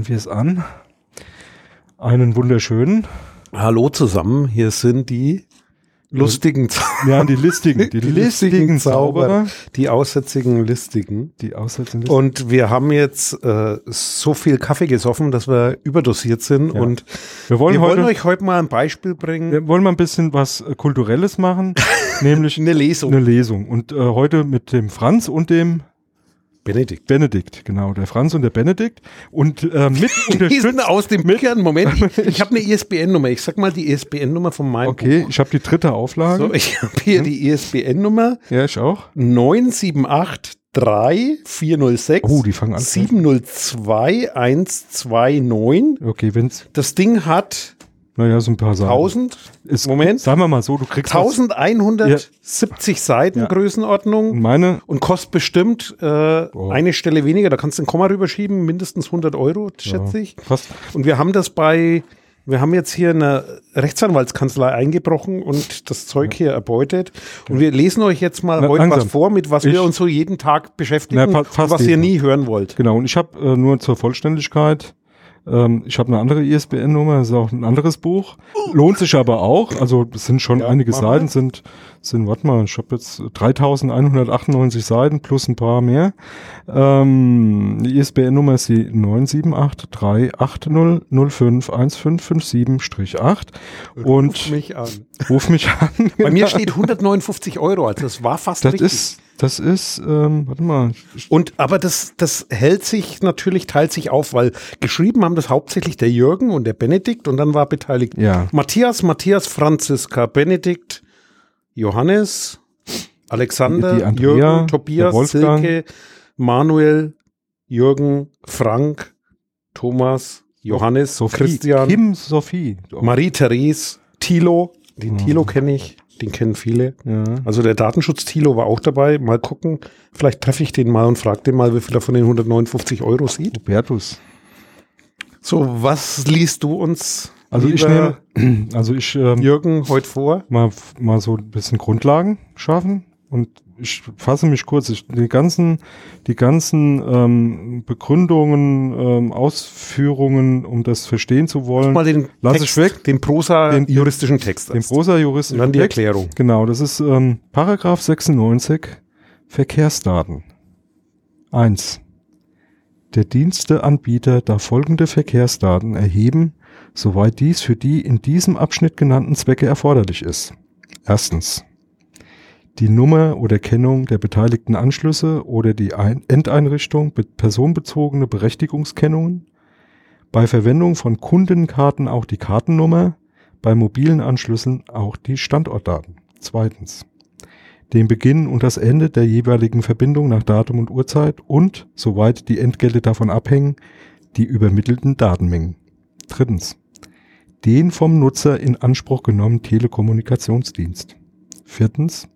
starten wir es an. Einen wunderschönen. Hallo zusammen, hier sind die lustigen Ja, die listigen, die, die listigen Zauberer, die aussätzigen Listigen. Die aussätzigen Listigen. Und wir haben jetzt äh, so viel Kaffee gesoffen, dass wir überdosiert sind. Ja. Und wir, wollen, wir heute, wollen, euch heute mal ein Beispiel bringen. Wir wollen mal ein bisschen was äh, Kulturelles machen, nämlich eine Lesung. Eine Lesung. Und äh, heute mit dem Franz und dem Benedikt. Benedikt, genau, der Franz und der Benedikt. Und äh, mit unterstützt aus dem Büchern. Moment, ich, ich habe eine ISBN-Nummer. Ich sag mal die ISBN-Nummer von meinem Okay, Buch. ich habe die dritte Auflage. So, ich habe hier hm? die ISBN-Nummer. Ja, ich auch. 978 3 406 oh, die fangen an. 702 129. Okay, wenn's. Das Ding hat naja, so ein paar Seiten. 1000? Ist, Moment. Sagen wir mal so, du kriegst 1170 ja. Seiten ja. Größenordnung. Und meine? Und kostet bestimmt äh, oh. eine Stelle weniger. Da kannst du ein Komma rüberschieben, mindestens 100 Euro, schätze ja. ich. Fast. Und wir haben das bei, wir haben jetzt hier eine Rechtsanwaltskanzlei eingebrochen und das Zeug hier erbeutet. Und wir lesen euch jetzt mal Na, heute langsam. was vor, mit was ich, wir uns so jeden Tag beschäftigen Na, und was ihr nie hören wollt. Genau, und ich habe äh, nur zur Vollständigkeit ähm, ich habe eine andere ISBN-Nummer, das ist auch ein anderes Buch. Lohnt sich aber auch. Also es sind schon ja, einige Seiten, sind, sind, warte mal, ich habe jetzt 3198 Seiten plus ein paar mehr. Ähm, die ISBN-Nummer ist die 9783800051557-8. Und ruf mich an. Ruf mich an. Bei mir steht 159 Euro, also das war fast das richtig. Ist, das ist, ähm, warte mal. Und aber das, das hält sich natürlich, teilt sich auf, weil geschrieben haben das hauptsächlich der Jürgen und der Benedikt und dann war beteiligt ja. Matthias, Matthias, Franziska, Benedikt, Johannes, Alexander, Andrea, Jürgen, Tobias, Silke, Manuel, Jürgen, Frank, Thomas, Johannes, Sophie, Christian, Kim, Sophie, Marie-Therese, Thilo, den oh. Thilo kenne ich. Den kennen viele. Ja. Also der Datenschutz-Tilo war auch dabei. Mal gucken. Vielleicht treffe ich den mal und frage den mal, wie viel er von den 159 Euro sieht. Hubertus. So, was liest du uns? Also ich nehme, also ich ähm, Jürgen heute vor. Mal, mal so ein bisschen Grundlagen schaffen und ich fasse mich kurz, ich, die ganzen, die ganzen ähm, Begründungen, ähm, Ausführungen, um das verstehen zu wollen, mal den lasse Text, ich weg. Den Prosa-juristischen Text. Den Prosa-juristischen Text. dann die Erklärung. Genau, das ist ähm, Paragraph 96 Verkehrsdaten. 1. Der Diensteanbieter darf folgende Verkehrsdaten erheben, soweit dies für die in diesem Abschnitt genannten Zwecke erforderlich ist. Erstens die Nummer oder Kennung der beteiligten Anschlüsse oder die Ein Endeinrichtung personenbezogene Berechtigungskennungen, bei Verwendung von Kundenkarten auch die Kartennummer, bei mobilen Anschlüssen auch die Standortdaten. Zweitens. Den Beginn und das Ende der jeweiligen Verbindung nach Datum und Uhrzeit und, soweit die Entgelte davon abhängen, die übermittelten Datenmengen. Drittens. Den vom Nutzer in Anspruch genommenen Telekommunikationsdienst. Viertens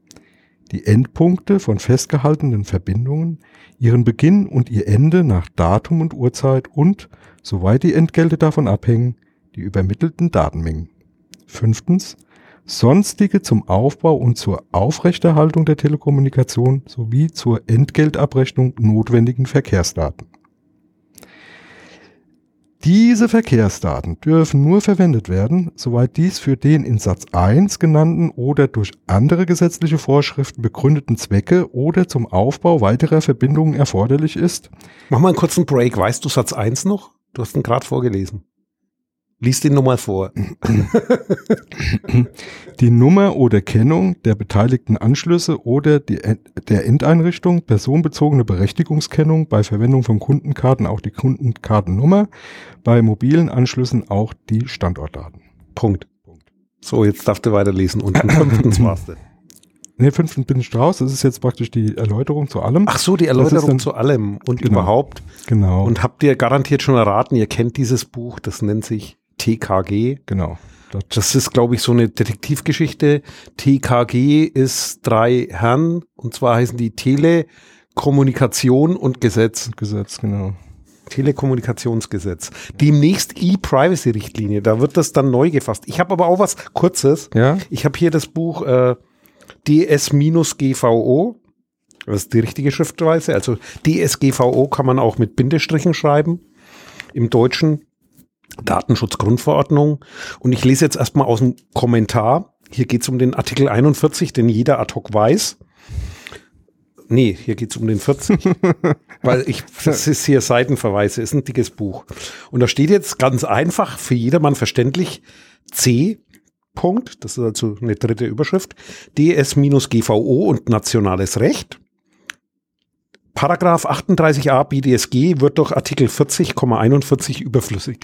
die Endpunkte von festgehaltenen Verbindungen, ihren Beginn und ihr Ende nach Datum und Uhrzeit und, soweit die Entgelte davon abhängen, die übermittelten Datenmengen. Fünftens, sonstige zum Aufbau und zur Aufrechterhaltung der Telekommunikation sowie zur Entgeltabrechnung notwendigen Verkehrsdaten. Diese Verkehrsdaten dürfen nur verwendet werden, soweit dies für den in Satz 1 genannten oder durch andere gesetzliche Vorschriften begründeten Zwecke oder zum Aufbau weiterer Verbindungen erforderlich ist. Mach mal einen kurzen Break. Weißt du Satz 1 noch? Du hast ihn gerade vorgelesen. Lies den nochmal vor. Die Nummer oder Kennung der beteiligten Anschlüsse oder die, der Endeinrichtung, personenbezogene Berechtigungskennung, bei Verwendung von Kundenkarten auch die Kundenkartennummer, bei mobilen Anschlüssen auch die Standortdaten. Punkt. So, jetzt darfst du weiterlesen und den fünften warst du. Ne, fünften bin ich raus. Das ist jetzt praktisch die Erläuterung zu allem. Ach so, die Erläuterung dann, zu allem und genau, überhaupt. Genau. Und habt ihr garantiert schon erraten, ihr kennt dieses Buch, das nennt sich TKG. Genau. Das ist, glaube ich, so eine Detektivgeschichte. TKG ist drei Herren und zwar heißen die Telekommunikation und Gesetz. Gesetz, genau. Telekommunikationsgesetz. Demnächst E-Privacy-Richtlinie, da wird das dann neu gefasst. Ich habe aber auch was Kurzes. Ja. Ich habe hier das Buch äh, DS-GVO. Das ist die richtige Schriftweise. Also DSGVO kann man auch mit Bindestrichen schreiben. im Deutschen. Datenschutzgrundverordnung. Und ich lese jetzt erstmal aus dem Kommentar. Hier geht es um den Artikel 41, den jeder ad hoc weiß. Nee, hier geht es um den 40. weil ich, das ist hier Seitenverweise, ist ein dickes Buch. Und da steht jetzt ganz einfach, für jedermann verständlich, C. Punkt, das ist also eine dritte Überschrift, DS-GVO und nationales Recht. Paragraph 38a BDSG wird durch Artikel 40,41 überflüssig.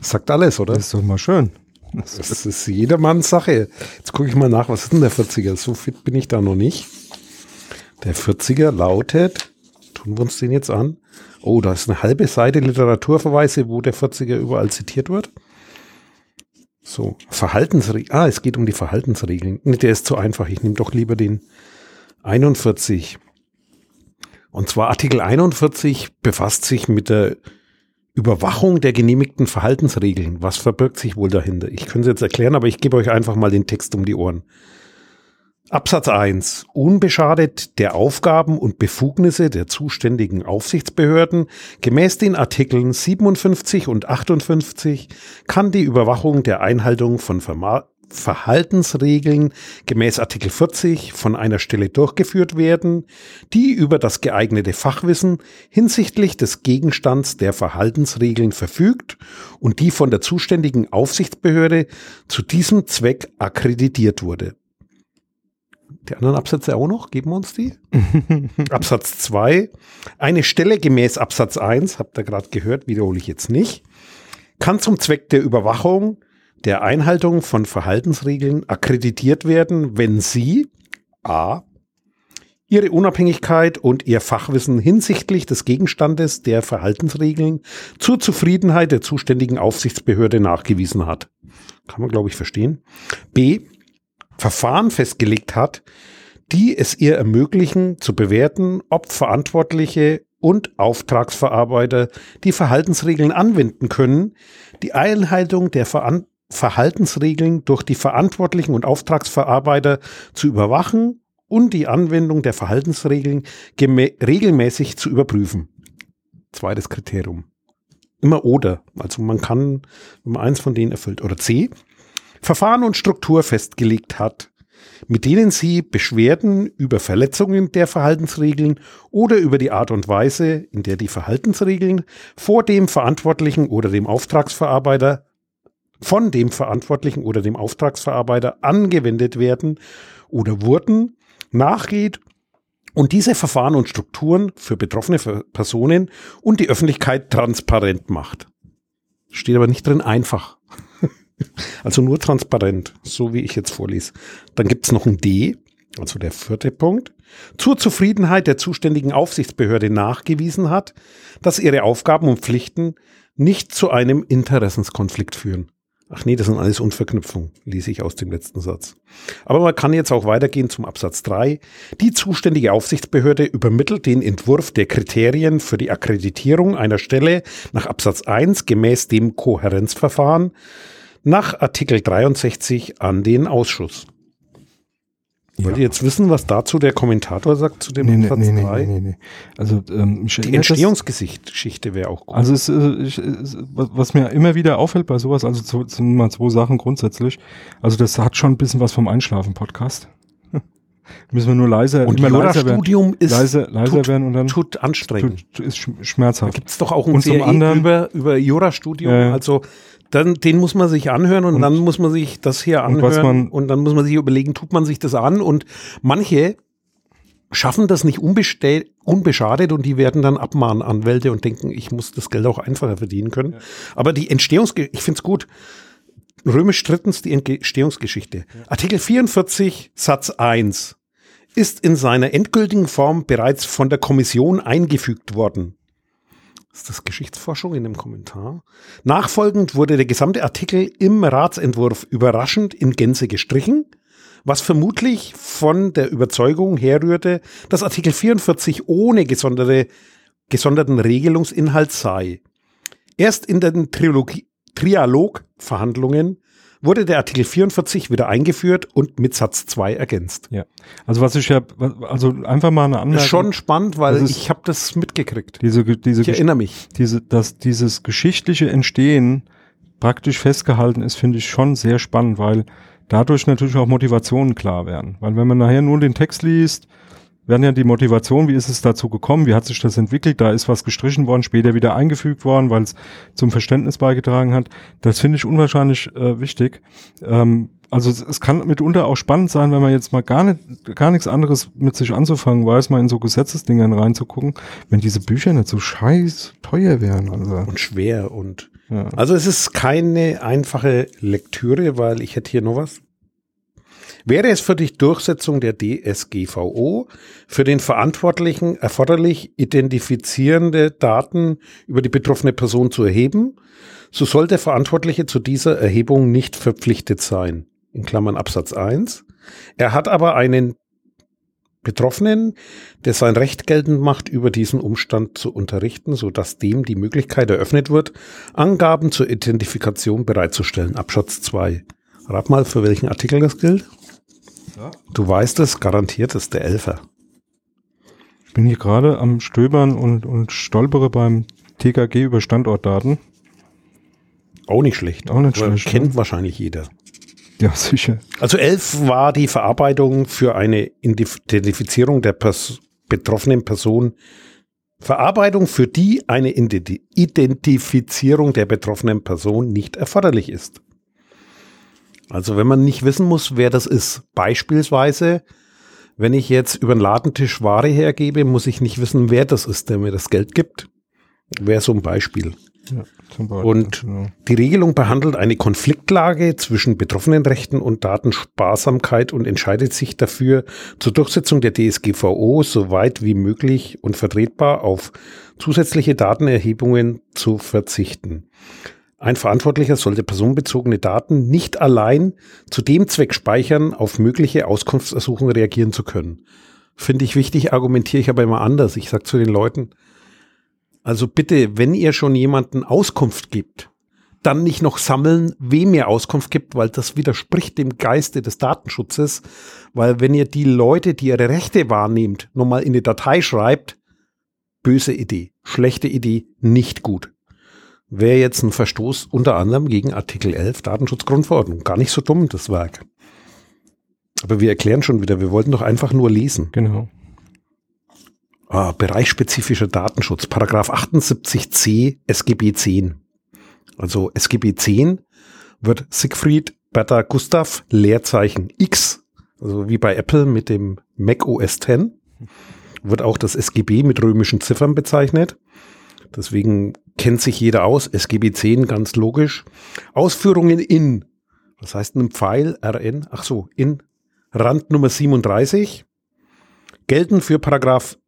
Das sagt alles, oder? Das ist doch mal schön. Das, das ist jedermanns Sache. Jetzt gucke ich mal nach, was ist denn der 40er? So fit bin ich da noch nicht. Der 40er lautet, tun wir uns den jetzt an. Oh, da ist eine halbe Seite Literaturverweise, wo der 40er überall zitiert wird. So, Verhaltensregeln. Ah, es geht um die Verhaltensregeln. Nee, der ist zu einfach. Ich nehme doch lieber den 41. Und zwar Artikel 41 befasst sich mit der Überwachung der genehmigten Verhaltensregeln. Was verbirgt sich wohl dahinter? Ich könnte es jetzt erklären, aber ich gebe euch einfach mal den Text um die Ohren. Absatz 1. Unbeschadet der Aufgaben und Befugnisse der zuständigen Aufsichtsbehörden gemäß den Artikeln 57 und 58 kann die Überwachung der Einhaltung von Verhaltensregeln gemäß Artikel 40 von einer Stelle durchgeführt werden, die über das geeignete Fachwissen hinsichtlich des Gegenstands der Verhaltensregeln verfügt und die von der zuständigen Aufsichtsbehörde zu diesem Zweck akkreditiert wurde. Die anderen Absätze auch noch, geben wir uns die. Absatz 2. Eine Stelle gemäß Absatz 1, habt ihr gerade gehört, wiederhole ich jetzt nicht, kann zum Zweck der Überwachung der Einhaltung von Verhaltensregeln akkreditiert werden, wenn sie a. ihre Unabhängigkeit und ihr Fachwissen hinsichtlich des Gegenstandes der Verhaltensregeln zur Zufriedenheit der zuständigen Aufsichtsbehörde nachgewiesen hat. Kann man, glaube ich, verstehen. b. Verfahren festgelegt hat, die es ihr ermöglichen, zu bewerten, ob Verantwortliche und Auftragsverarbeiter die Verhaltensregeln anwenden können, die Einhaltung der Ver Verhaltensregeln durch die Verantwortlichen und Auftragsverarbeiter zu überwachen und die Anwendung der Verhaltensregeln regelmäßig zu überprüfen. Zweites Kriterium. Immer oder. Also man kann, wenn man eins von denen erfüllt. Oder C. Verfahren und Struktur festgelegt hat, mit denen sie Beschwerden über Verletzungen der Verhaltensregeln oder über die Art und Weise, in der die Verhaltensregeln vor dem Verantwortlichen oder dem Auftragsverarbeiter von dem Verantwortlichen oder dem Auftragsverarbeiter angewendet werden oder wurden, nachgeht und diese Verfahren und Strukturen für betroffene Personen und die Öffentlichkeit transparent macht. Steht aber nicht drin einfach. also nur transparent, so wie ich jetzt vorlese. Dann gibt es noch ein D, also der vierte Punkt, zur Zufriedenheit der zuständigen Aufsichtsbehörde nachgewiesen hat, dass ihre Aufgaben und Pflichten nicht zu einem Interessenskonflikt führen. Ach nee, das sind alles Unverknüpfungen, lese ich aus dem letzten Satz. Aber man kann jetzt auch weitergehen zum Absatz 3. Die zuständige Aufsichtsbehörde übermittelt den Entwurf der Kriterien für die Akkreditierung einer Stelle nach Absatz 1 gemäß dem Kohärenzverfahren nach Artikel 63 an den Ausschuss. Wollt ihr jetzt wissen, was dazu der Kommentator sagt zu dem nee, Absatz nee, nee, 3? Nee, nee, nee. Also, ähm, Die Entstehungsgeschichte wäre auch gut. Also es, äh, was mir immer wieder auffällt bei sowas, also zu, sind mal zwei Sachen grundsätzlich. Also das hat schon ein bisschen was vom Einschlafen-Podcast. Müssen wir nur leiser, und immer leiser Studium werden, ist leiser, leiser tut, werden und dann tut anstrengend. Tut, ist schmerzhaft. Da gibt es doch auch ein Serie anderen, über, über Jurastudium. Äh, also dann, den muss man sich anhören und, und, dann muss man sich das hier anhören und, und, dann muss man sich überlegen, tut man sich das an und manche schaffen das nicht unbeschadet und die werden dann abmahnen Anwälte und denken, ich muss das Geld auch einfacher verdienen können. Ja. Aber die Entstehungsgeschichte, ich finde es gut. Römisch drittens die Entstehungsgeschichte. Ja. Artikel 44 Satz 1 ist in seiner endgültigen Form bereits von der Kommission eingefügt worden. Ist das Geschichtsforschung in dem Kommentar. Nachfolgend wurde der gesamte Artikel im Ratsentwurf überraschend in Gänze gestrichen, was vermutlich von der Überzeugung herrührte, dass Artikel 44 ohne gesonderte, gesonderten Regelungsinhalt sei. Erst in den Trialogverhandlungen wurde der Artikel 44 wieder eingeführt und mit Satz 2 ergänzt. Ja. Also was ich ja, also einfach mal eine Das Anmerkung. ist schon spannend, weil ich habe das mitgekriegt. diese, diese, Ich erinnere mich. diese, dass dieses geschichtliche Entstehen praktisch festgehalten ist, finde ich schon sehr spannend, weil dadurch natürlich auch Motivationen klar werden. Weil wenn man nachher nur den Text liest, werden ja die Motivationen, wie ist es dazu gekommen, wie hat sich das entwickelt, da ist was gestrichen worden, später wieder eingefügt worden, weil es zum Verständnis beigetragen hat. Das finde ich unwahrscheinlich äh, wichtig. Ähm, also es, es kann mitunter auch spannend sein, wenn man jetzt mal gar nicht, gar nichts anderes mit sich anzufangen weiß, mal in so Gesetzesdingern reinzugucken, wenn diese Bücher nicht so scheiß teuer wären. Also, Und schwer und ja. Also es ist keine einfache Lektüre, weil ich hätte hier noch was. Wäre es für die Durchsetzung der DSGVO für den Verantwortlichen erforderlich, identifizierende Daten über die betroffene Person zu erheben, so soll der Verantwortliche zu dieser Erhebung nicht verpflichtet sein. In Klammern Absatz 1. Er hat aber einen Betroffenen, der sein Recht geltend macht, über diesen Umstand zu unterrichten, sodass dem die Möglichkeit eröffnet wird, Angaben zur Identifikation bereitzustellen. Absatz 2. Rat mal, für welchen Artikel das gilt? Ja. Du weißt es, garantiert ist der Elfer. Ich bin hier gerade am Stöbern und, und stolpere beim TKG über Standortdaten. Auch nicht schlecht. Auch nicht schlecht, Kennt ne? wahrscheinlich jeder. Ja, sicher. Also 11 war die Verarbeitung für eine Identifizierung der Pers betroffenen Person. Verarbeitung, für die eine Identi- Identifizierung der betroffenen Person nicht erforderlich ist. Also wenn man nicht wissen muss, wer das ist. Beispielsweise, wenn ich jetzt über den Ladentisch Ware hergebe, muss ich nicht wissen, wer das ist, der mir das Geld gibt. Wäre so ein Beispiel. Ja, zum Beispiel. Und genau. die Regelung behandelt eine Konfliktlage zwischen betroffenen Rechten und Datensparsamkeit und entscheidet sich dafür, zur Durchsetzung der DSGVO so weit wie möglich und vertretbar auf zusätzliche Datenerhebungen zu verzichten. Ein Verantwortlicher sollte personenbezogene Daten nicht allein zu dem Zweck speichern, auf mögliche Auskunftsersuchungen reagieren zu können. Finde ich wichtig, argumentiere ich aber immer anders. Ich sage zu den Leuten, also bitte, wenn ihr schon jemanden Auskunft gibt, dann nicht noch sammeln, wem ihr Auskunft gibt, weil das widerspricht dem Geiste des Datenschutzes. Weil wenn ihr die Leute, die ihre Rechte wahrnehmt, nochmal in eine Datei schreibt, böse Idee, schlechte Idee, nicht gut. Wäre jetzt ein Verstoß unter anderem gegen Artikel 11 Datenschutzgrundverordnung. Gar nicht so dumm, das Werk. Aber wir erklären schon wieder, wir wollten doch einfach nur lesen. Genau. Ah, bereichsspezifischer Datenschutz, Paragraph 78c SGB 10. Also SGB 10 wird Siegfried Bertha Gustav Leerzeichen X, also wie bei Apple mit dem Mac OS X, wird auch das SGB mit römischen Ziffern bezeichnet. Deswegen kennt sich jeder aus. SGB 10 ganz logisch. Ausführungen in, was heißt ein Pfeil? RN, ach so, in Rand Nummer 37 gelten für Paragraph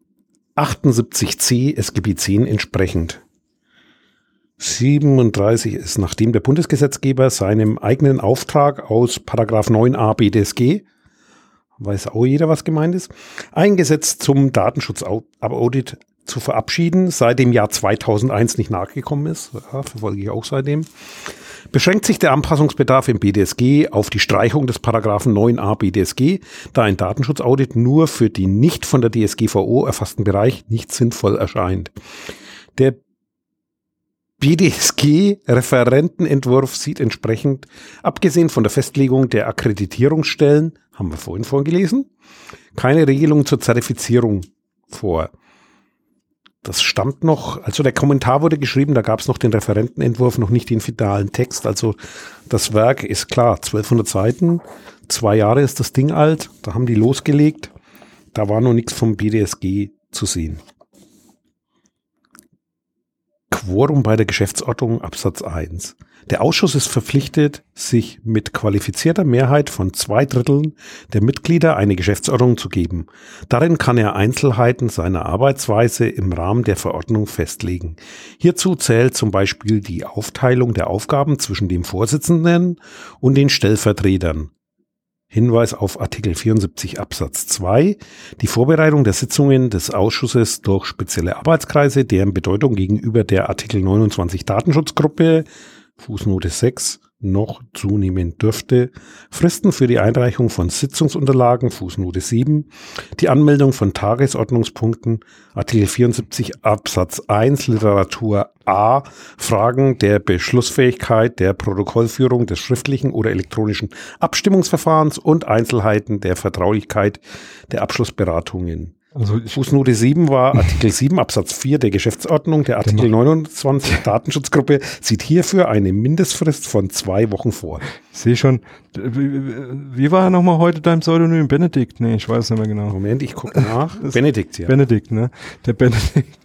78c SGB 10 entsprechend. 37 ist, nachdem der Bundesgesetzgeber seinem eigenen Auftrag aus Paragraph 9a BDSG, weiß auch jeder, was gemeint ist, ein Gesetz zum Datenschutzaudit zu verabschieden, seit dem Jahr 2001 nicht nachgekommen ist, ja, verfolge ich auch seitdem, beschränkt sich der Anpassungsbedarf im BDSG auf die Streichung des Paragraphen 9a BDSG, da ein Datenschutzaudit nur für den nicht von der DSGVO erfassten Bereich nicht sinnvoll erscheint. Der BDSG-Referentenentwurf sieht entsprechend, abgesehen von der Festlegung der Akkreditierungsstellen, haben wir vorhin vorgelesen, keine Regelung zur Zertifizierung vor. Das stammt noch, also der Kommentar wurde geschrieben, da gab es noch den Referentenentwurf, noch nicht den finalen Text. Also das Werk ist klar, 1200 Seiten, zwei Jahre ist das Ding alt, da haben die losgelegt, da war noch nichts vom BDSG zu sehen. Quorum bei der Geschäftsordnung Absatz 1. Der Ausschuss ist verpflichtet, sich mit qualifizierter Mehrheit von zwei Dritteln der Mitglieder eine Geschäftsordnung zu geben. Darin kann er Einzelheiten seiner Arbeitsweise im Rahmen der Verordnung festlegen. Hierzu zählt zum Beispiel die Aufteilung der Aufgaben zwischen dem Vorsitzenden und den Stellvertretern. Hinweis auf Artikel 74 Absatz 2, die Vorbereitung der Sitzungen des Ausschusses durch spezielle Arbeitskreise, deren Bedeutung gegenüber der Artikel 29 Datenschutzgruppe, Fußnote 6, noch zunehmen dürfte. Fristen für die Einreichung von Sitzungsunterlagen, Fußnote 7, die Anmeldung von Tagesordnungspunkten, Artikel 74 Absatz 1 Literatur A, Fragen der Beschlussfähigkeit, der Protokollführung des schriftlichen oder elektronischen Abstimmungsverfahrens und Einzelheiten der Vertraulichkeit der Abschlussberatungen. Also Fußnote 7 war Artikel 7 Absatz 4 der Geschäftsordnung. Der Artikel 29 Datenschutzgruppe sieht hierfür eine Mindestfrist von zwei Wochen vor. Ich sehe schon. Wie war nochmal heute dein Pseudonym? Benedikt? Nee, ich weiß nicht mehr genau. Moment, ich gucke nach. Benedikt, ja. Benedikt, ne? Der Benedikt.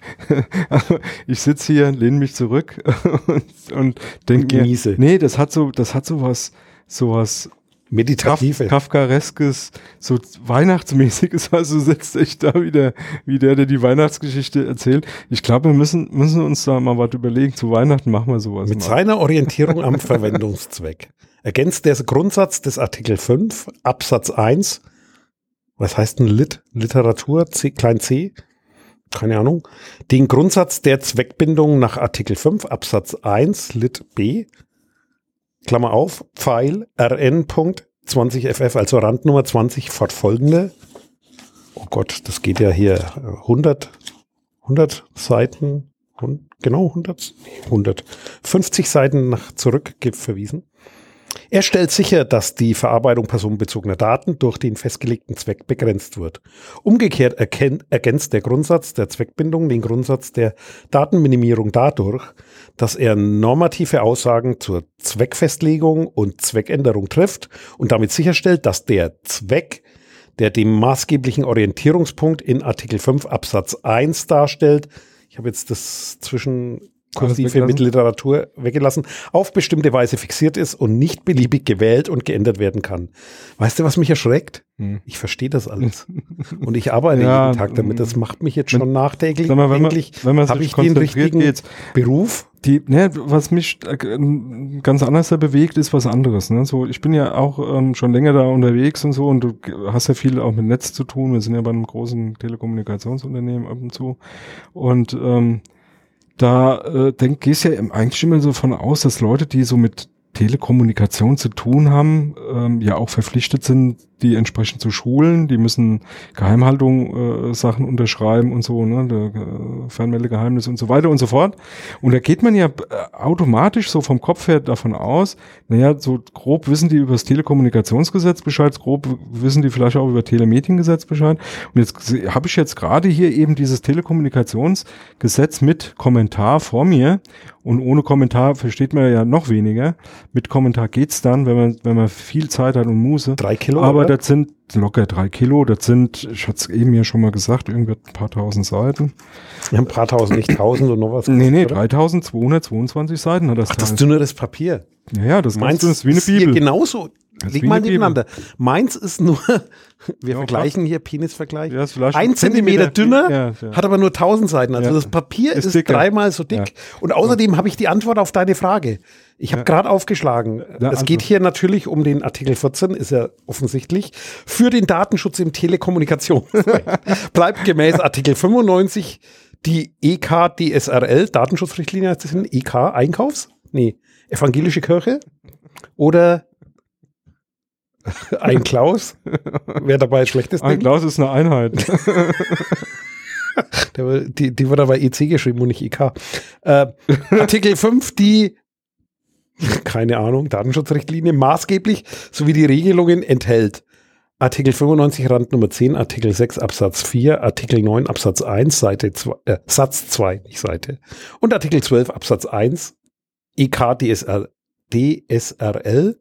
ich sitze hier, lehne mich zurück und, und denke mir, nee, das hat so, das hat so was, so was Meditative. Kaf Kafkareskes, so Weihnachtsmäßiges, also setzt sich da wieder, wie der, der die Weihnachtsgeschichte erzählt. Ich glaube, wir müssen, müssen uns da mal was überlegen. Zu Weihnachten machen wir sowas. Mit mal. seiner Orientierung am Verwendungszweck ergänzt der Grundsatz des Artikel 5 Absatz 1, was heißt ein Lit? Literatur, C, klein c? Keine Ahnung. Den Grundsatz der Zweckbindung nach Artikel 5 Absatz 1 Lit B Klammer auf, Pfeil rn.20ff, also Randnummer 20 fortfolgende. Oh Gott, das geht ja hier 100, 100 Seiten, genau 100, 150 Seiten nach zurück verwiesen. Er stellt sicher, dass die Verarbeitung personenbezogener Daten durch den festgelegten Zweck begrenzt wird. Umgekehrt ergänzt der Grundsatz der Zweckbindung den Grundsatz der Datenminimierung dadurch, dass er normative Aussagen zur Zweckfestlegung und Zweckänderung trifft und damit sicherstellt, dass der Zweck, der den maßgeblichen Orientierungspunkt in Artikel 5 Absatz 1 darstellt, ich habe jetzt das zwischen kursive Mittelliteratur weggelassen, auf bestimmte Weise fixiert ist und nicht beliebig gewählt und geändert werden kann. Weißt du, was mich erschreckt? Hm. Ich verstehe das alles. und ich arbeite ja, jeden Tag damit. Das macht mich jetzt schon nachdenklich. Mal, wenn man, wenn man habe ich den richtigen geht's. Beruf? Die, ne, was mich äh, ganz anders da bewegt, ist was anderes. Ne? So, ich bin ja auch ähm, schon länger da unterwegs und so und du hast ja viel auch mit Netz zu tun. Wir sind ja bei einem großen Telekommunikationsunternehmen ab und zu. Und ähm, da äh, denk, gehst ja eigentlich immer so von aus, dass Leute, die so mit Telekommunikation zu tun haben, ähm, ja auch verpflichtet sind, die entsprechend zu schulen. Die müssen Geheimhaltung äh, Sachen unterschreiben und so, ne, der, äh, Fernmeldegeheimnis und so weiter und so fort. Und da geht man ja äh, automatisch so vom Kopf her davon aus, naja, so grob wissen die über das Telekommunikationsgesetz Bescheid, grob wissen die vielleicht auch über Telemediengesetz Bescheid. Und jetzt habe ich jetzt gerade hier eben dieses Telekommunikationsgesetz mit Kommentar vor mir. Und ohne Kommentar versteht man ja noch weniger. Mit Kommentar geht's dann, wenn man, wenn man viel Zeit hat und Muße. Drei Kilo. Aber das sind locker drei Kilo. Das sind, ich hatte es eben ja schon mal gesagt, irgendwie ein paar tausend Seiten. Ja, ein paar tausend, nicht tausend und noch was. Nee, nee, 3222 Seiten hat das Ach, das dünneres Papier. Ja, ja, das Meinst, ist wie eine Bibel. genauso Leg mal nebeneinander. Meins ist nur, wir ja, vergleichen hier Penisvergleich. Ja, ein Zentimeter dünner, ja, hat aber nur 1000 Seiten. Also das Papier ist, ist dreimal so dick. Und außerdem habe ich die Antwort auf deine Frage. Ich habe gerade aufgeschlagen. es also. geht hier natürlich um den Artikel 14, ist ja offensichtlich, für den Datenschutz im Telekommunikation. Bleibt gemäß Artikel 95 die EK-DSRL, Datenschutzrichtlinie heißt das EK, Einkaufs? Nee, evangelische Kirche? Oder ein Klaus? Wer dabei schlechtes Ein Klaus ist eine Einheit. Der, die, die wird aber EC geschrieben und nicht IK. Äh, Artikel 5, die, keine Ahnung, Datenschutzrichtlinie maßgeblich sowie die Regelungen enthält. Artikel 95 Rand Nummer 10, Artikel 6 Absatz 4, Artikel 9 Absatz 1, Seite 2, äh, Satz 2, nicht Seite. Und Artikel 12 Absatz 1, EK DSR, DSRL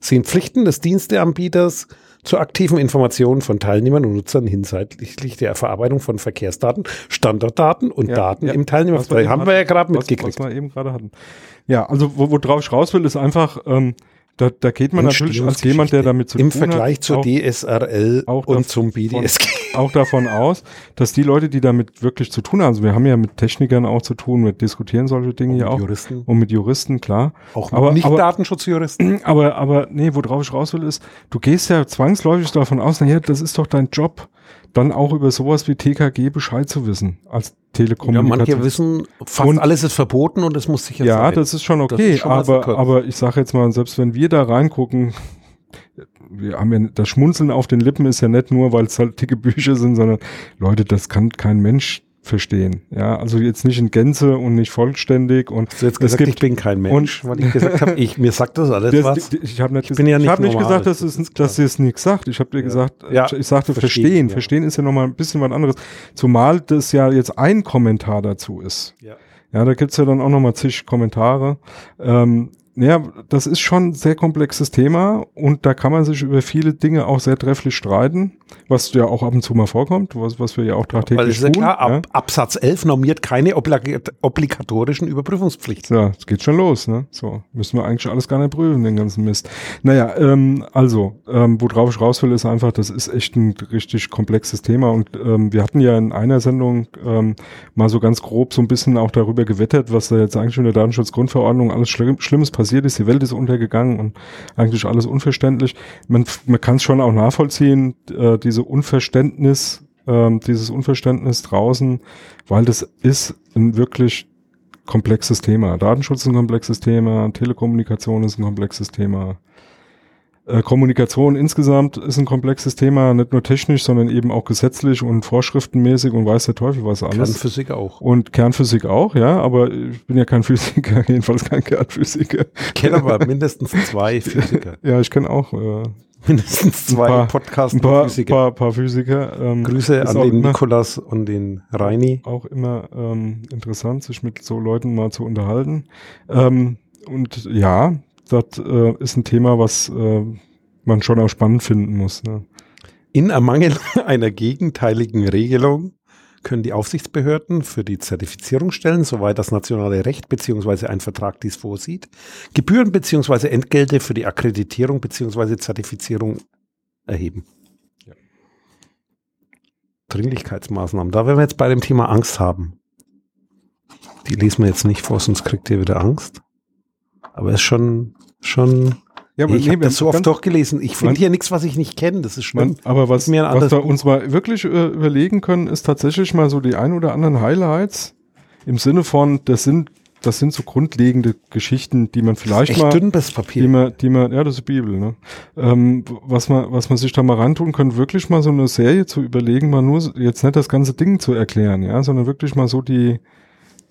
sind Pflichten des Diensteanbieters zur aktiven Information von Teilnehmern und Nutzern hinsichtlich der Verarbeitung von Verkehrsdaten, Standortdaten und ja, Daten ja, im Teilnehmerbereich. Haben wir ja gerade mitgekriegt. Was wir eben gerade hatten. Ja, also wo, worauf ich raus will, ist einfach, ähm, da, da geht man natürlich als jemand, der damit zu Im tun Vergleich hat, zur DSRL auch und zum BDSG. Auch davon aus, dass die Leute, die damit wirklich zu tun haben, also wir haben ja mit Technikern auch zu tun, wir diskutieren solche Dinge hier auch. Juristen. Und mit Juristen, klar. Auch Aber- nicht aber- Datenschutzjuristen. Aber, aber, nee, worauf ich raus will, ist, du gehst ja zwangsläufig davon aus, naja, das ist doch dein Job, dann auch über sowas wie TKG Bescheid zu wissen, als Ja, Telekommunikation. manche wissen, fast Und- alles ist verboten und es muss sicher Ja, sein. das ist schon okay, ist schon aber, aber ich sage jetzt mal, selbst wenn wir da reingucken, wir haben ja das Schmunzeln auf den Lippen ist ja nicht nur, weil es halt dicke Bücher sind, sondern Leute, das kann kein Mensch verstehen. Ja, also jetzt nicht in Gänze und nicht vollständig und Hast du jetzt es gesagt, ich gibt bin kein Mensch, weil ich gesagt habe, ich, mir sagt das alles das, was. ich habe nicht, Ich bin ja ich hab nicht gesagt, dass das es, dass sie es nichts sagt. Ich habe dir gesagt, Ja, ich, ich sagte verstehen, verstehen. ja. Verstehen ist ja nochmal ein bisschen was anderes. Zumal das ja jetzt ein Kommentar dazu ist. Ja. Ja, da gibt's ja dann auch nochmal zig Kommentare. Ähm, ja, das ist schon ein sehr komplexes Thema und da kann man sich über viele Dinge auch sehr trefflich streiten, was ja auch ab und zu mal vorkommt, was, was wir ja auch Weil tagtäglich es ist ja tun. klar, ja. ab, Absatz 11 normiert keine oblig obligatorischen Überprüfungspflichten. Ja, es geht schon los, ne? So, müssen wir eigentlich alles gar nicht prüfen, den ganzen Mist. Naja, ähm, also, ähm, worauf ich raus will, ist einfach, das ist echt ein richtig komplexes Thema und ähm, wir hatten ja in einer Sendung ähm, mal so ganz grob so ein bisschen auch darüber gewettert, was da jetzt eigentlich in der Datenschutzgrundverordnung alles Schlimm, Schlimmes passiert ist. Die Welt ist untergegangen und eigentlich alles unverständlich. Man, man kann es schon auch nachvollziehen, äh, diese Unverständnis, ähm, dieses Unverständnis draußen, weil das ist ein wirklich komplexes Thema. Datenschutz ist ein komplexes Thema, Telekommunikation ist ein komplexes Thema. Äh, Kommunikation insgesamt ist ein komplexes Thema, nicht nur technisch, sondern eben auch gesetzlich und vorschriftenmäßig und weiß der Teufel was alles. Kernphysik auch. Und Kernphysik auch, ja, aber ich bin ja kein Physiker, jedenfalls kein Kernphysiker. Ich kenne aber mindestens zwei Physiker. Ja, ich kenne auch äh, Mindestens zwei paar- Podcasts ein paar, Physiker. paar, paar Physiker. Ähm, Grüße an den Nikolas und den Reini. auch immer ähm, interessant, sich mit so Leuten mal zu unterhalten. Ähm, und ja, das äh, ist ein Thema, was äh, man schon auch spannend finden muss. Ne? In Ermangelung einer gegenteiligen Regelung können die Aufsichtsbehörden für die Zertifizierung stellen, soweit das nationale Recht bzw. ein Vertrag dies vorsieht, Gebühren bzw. Entgelte für die Akkreditierung bzw. Zertifizierung erheben. Ja. Dringlichkeitsmaßnahmen. Da werden wir jetzt bei dem Thema Angst haben. Die lesen wir jetzt nicht vor, sonst kriegt ihr wieder Angst. Aber es ist schon, schon Ja, ich habe das so oft ganz- durchgelesen. Ich finde hier nichts, was ich nicht kenne. Das ist schlimm. Man, aber was, mir was wir uns mal wirklich äh, überlegen können, ist tatsächlich mal so die ein oder anderen Highlights im Sinne von, das sind, das sind so grundlegende Geschichten, die man vielleicht mal, dünn die man, die man, ja, das ist Bibel, ne? Ähm, was man, was man sich da mal rantun könnte, wirklich mal so eine Serie zu überlegen, mal nur jetzt nicht das ganze Ding zu erklären, ja, sondern wirklich mal so die,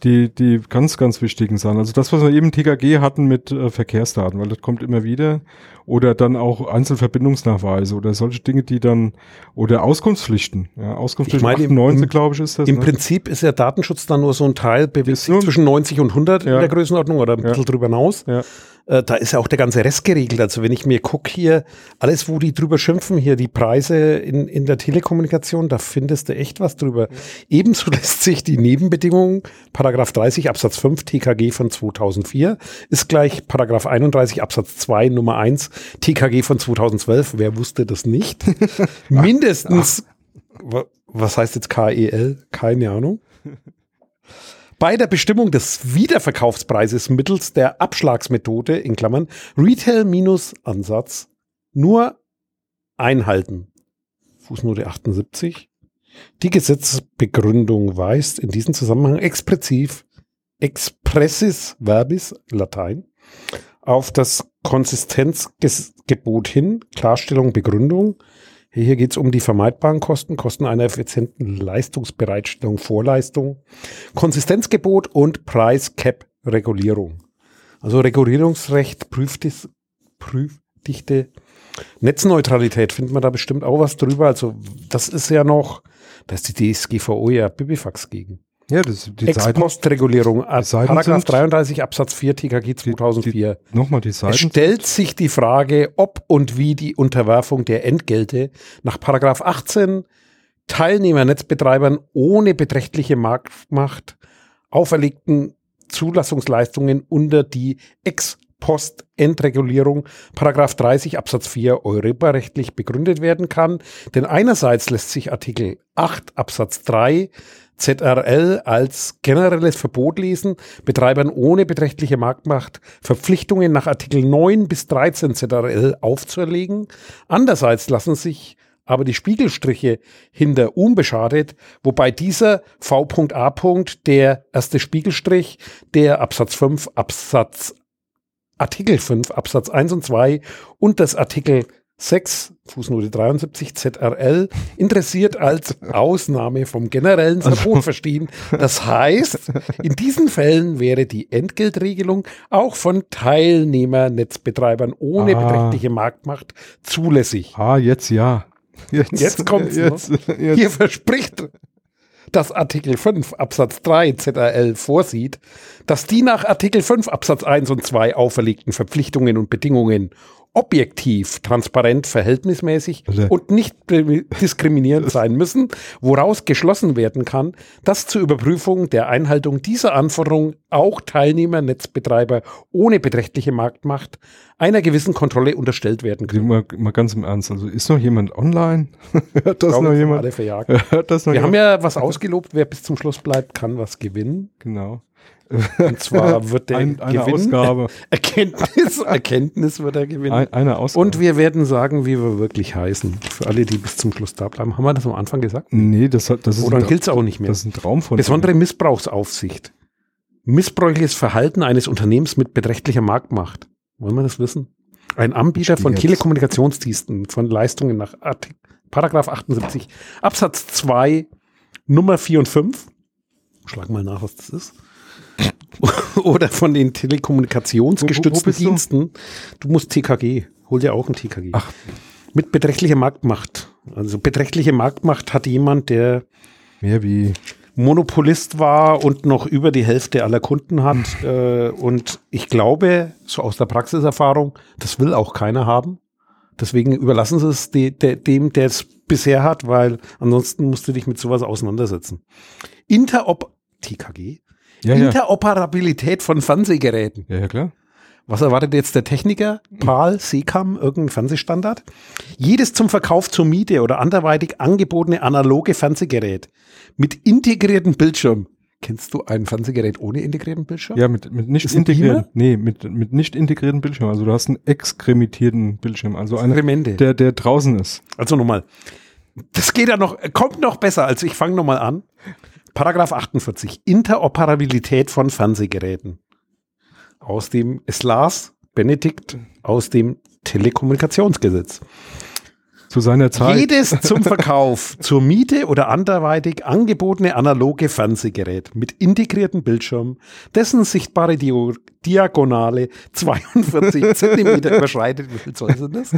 die, die ganz, ganz wichtigen Sachen. Also das, was wir eben TKG hatten mit äh, Verkehrsdaten, weil das kommt immer wieder. Oder dann auch Einzelverbindungsnachweise oder solche Dinge, die dann, oder Auskunftspflichten. Ja, Auskunftspflichten Ich meine, im- 98, im- glaube ich, ist das. Im ne? Prinzip ist ja Datenschutz dann nur so ein Teil, bewegt sich zwischen 90 und 100 in Ja. der Größenordnung oder ein Ja. bisschen drüber hinaus. Ja. Äh, da ist ja auch der ganze Rest geregelt. Also wenn ich mir gucke hier, alles, wo die drüber schimpfen, hier die Preise in, in der Telekommunikation, da findest du echt was drüber. Ebenso lässt sich die Nebenbedingung, Paragraph 30 Absatz 5 TKG von 2004, ist gleich Paragraph 31 Absatz 2 Nummer 1 TKG von 2012. Wer wusste das nicht? Mindestens, wa- was heißt jetzt KEL? Keine Ahnung. Bei der Bestimmung des Wiederverkaufspreises mittels der Abschlagsmethode in Klammern Retail-Ansatz nur einhalten. Fußnote 78. Die Gesetzesbegründung weist in diesem Zusammenhang expressiv expressis verbis Latein auf das Konsistenzgebot hin, Klarstellung, Begründung. Hier geht es um die vermeidbaren Kosten, Kosten einer effizienten Leistungsbereitstellung, Vorleistung, Konsistenzgebot und Preis-Cap-Regulierung. Also Regulierungsrecht, Prüfdis, Prüfdichte, Netzneutralität, findet man da bestimmt auch was drüber. Also das ist ja noch, da ist die DSGVO ja Bibifax gegen. Ja, das, die Seiten, Ex-Post-Regulierung, äh, Seiten Paragraph sind- 33 Absatz 4 TKG 2004. nochmal die Es Seiten. stellt sich die Frage, ob und wie die Unterwerfung der Entgelte nach Paragraph 18 Teilnehmernetzbetreibern ohne beträchtliche Marktmacht auferlegten Zulassungsleistungen unter die Postentregulierung Paragraph 30 Absatz 4 europarechtlich begründet werden kann. Denn einerseits lässt sich Artikel 8 Absatz 3 ZRL als generelles Verbot lesen, Betreibern ohne beträchtliche Marktmacht Verpflichtungen nach Artikel 9 bis 13 ZRL aufzuerlegen. Andererseits lassen sich aber die Spiegelstriche hinter unbeschadet, wobei dieser V.A. der erste Spiegelstrich, der Absatz 5 Absatz Artikel 5 Absatz 1 und 2 und das Artikel 6, Fußnote 73 ZRL, interessiert als Ausnahme vom generellen Verbot verstehen. Das heißt, in diesen Fällen wäre die Entgeltregelung auch von Teilnehmernetzbetreibern ohne ah. beträchtliche Marktmacht zulässig. Ah, jetzt ja. Jetzt, jetzt kommt's. Jetzt, jetzt. Hier verspricht das Artikel 5 Absatz 3 ZRL vorsieht, dass die nach Artikel 5 Absatz 1 und 2 auferlegten Verpflichtungen und Bedingungen objektiv, transparent, verhältnismäßig also, und nicht diskriminierend sein müssen, woraus geschlossen werden kann, dass zur Überprüfung der Einhaltung dieser Anforderung auch Teilnehmer, Netzbetreiber ohne beträchtliche Marktmacht einer gewissen Kontrolle unterstellt werden können. Mal, mal ganz im Ernst, also ist noch jemand online? Hört das noch jemand? Hört das noch Wir jemand? haben ja was ausgelobt, wer bis zum Schluss bleibt, kann was gewinnen. Genau. Und zwar wird der Ein, eine gewinnen. Ausgabe. Erkenntnis, Erkenntnis wird er gewinnen. Ein, eine Ausgabe. Und wir werden sagen, wie wir wirklich heißen. Für alle, die bis zum Schluss da bleiben. Haben wir das am Anfang gesagt? Nee, das, hat, das ist. Oder gilt es auch nicht mehr. Das ist ein Traum von. Besondere dir. Missbrauchsaufsicht. Missbräuchliches Verhalten eines Unternehmens mit beträchtlicher Marktmacht. Wollen wir das wissen? Ein Anbieter von jetzt. Telekommunikationsdiensten von Leistungen nach Artikel, Paragraph 78 Absatz 2 Nummer 4 und 5. Schlag mal nach, was das ist oder von den telekommunikationsgestützten wo, wo Diensten. Du? du? musst TKG. Hol dir auch ein TKG. Ach. Mit beträchtlicher Marktmacht. Also beträchtliche Marktmacht hat jemand, der mehr wie Monopolist war und noch über die Hälfte aller Kunden hat. äh, und ich glaube, so aus der Praxiserfahrung, das will auch keiner haben. Deswegen überlassen sie es de, de, dem, der es bisher hat, weil ansonsten musst du dich mit sowas auseinandersetzen. Interop TKG ja, Interoperabilität von Fernsehgeräten. Ja, ja, klar. Was erwartet jetzt der Techniker? PAL, SECAM, irgendein Fernsehstandard? Jedes zum Verkauf zur Miete oder anderweitig angebotene analoge Fernsehgerät mit integriertem Bildschirm. Kennst du ein Fernsehgerät ohne integrierten Bildschirm? Ja, mit, mit nicht integrierten. Nee, mit, mit nicht integrierten Bildschirm. Also du hast einen exkremitierten Bildschirm. Also einen, der, der draußen ist. Also nochmal. Das geht ja noch, kommt noch besser. Also ich fange nochmal an. Paragraph 48, Interoperabilität von Fernsehgeräten. Aus dem, es las Benedikt aus dem Telekommunikationsgesetz zu seiner Zeit. Jedes zum Verkauf, zur Miete oder anderweitig angebotene analoge Fernsehgerät mit integriertem Bildschirm, dessen sichtbare Dio Diagonale 42 Zentimeter überschreitet. Wie viel Zoll sind das?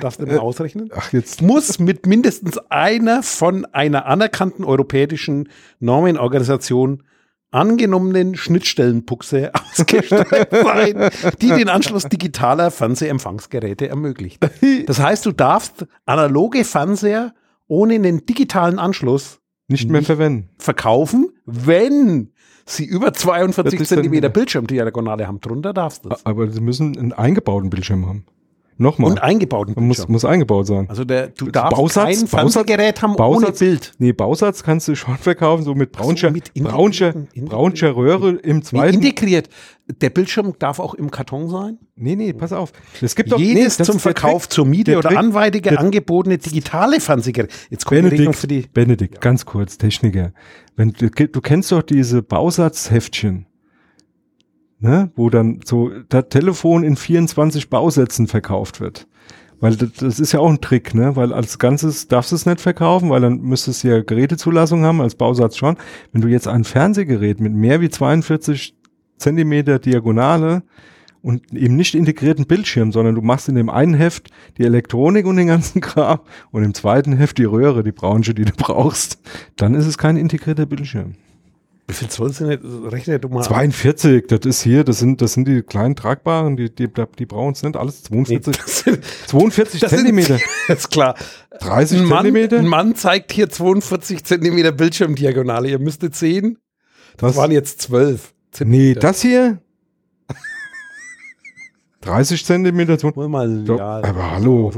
Darfst du mal ausrechnen? Ach, jetzt. Muss mit mindestens einer von einer anerkannten europäischen Normenorganisation angenommenen Schnittstellenbuchse ausgestattet sein, die den Anschluss digitaler Fernsehempfangsgeräte ermöglicht. Das heißt, du darfst analoge Fernseher ohne einen digitalen Anschluss nicht mehr verwenden. Verkaufen, wenn sie über 42 Zentimeter Bildschirmdiagonale haben. Drunter darfst du Aber sie müssen einen eingebauten Bildschirm haben. Nochmal. Und eingebauten Bildschirm. Muss, muss eingebaut sein. Also der, du darfst Bausatz, kein Fernsehgerät haben Bausatz, ohne Bild. Nee, Bausatz kannst du schon verkaufen, so mit braunscher, so, braunscher, braunscher Röhre im zweiten. integriert. Der Bildschirm darf auch im Karton sein? Nee, nee, pass auf. Es gibt doch jedes nee, zum Verkauf, Trick, zur Miete oder Trick, anweitige der, angebotene digitale Fernsehgeräte. Jetzt kommt Benedikt, die für die. Benedikt, ja. ganz kurz, Techniker. Wenn du, du kennst doch diese Bausatzheftchen ne, wo dann so das Telefon in 24 Bausätzen verkauft wird. Weil das, ist ja auch ein Trick, ne? Weil als Ganzes darfst du es nicht verkaufen, weil dann müsstest du ja Gerätezulassung haben, als Bausatz schon. Wenn du jetzt ein Fernsehgerät mit mehr wie 42 Zentimeter Diagonale und eben nicht integrierten Bildschirm, sondern du machst in dem einen Heft die Elektronik und den ganzen Kram und im zweiten Heft die Röhre, die Branche, die du brauchst, dann ist es kein integrierter Bildschirm. Wie viel Zoll sind das? Rechne du mal. 42, das ist hier, das sind, das sind die kleinen tragbaren, die, die, die brauchen es nicht, alles 42, nee, sind, 42 das Zentimeter. Sind, ist klar. 30 ein Mann, Zentimeter? Ein Mann zeigt hier 42 Zentimeter Bildschirmdiagonale. Ihr müsstet sehen, das Was? waren jetzt 12 Zentimeter. Nee, das hier? 30 Zentimeter. Mal, ja, aber hallo.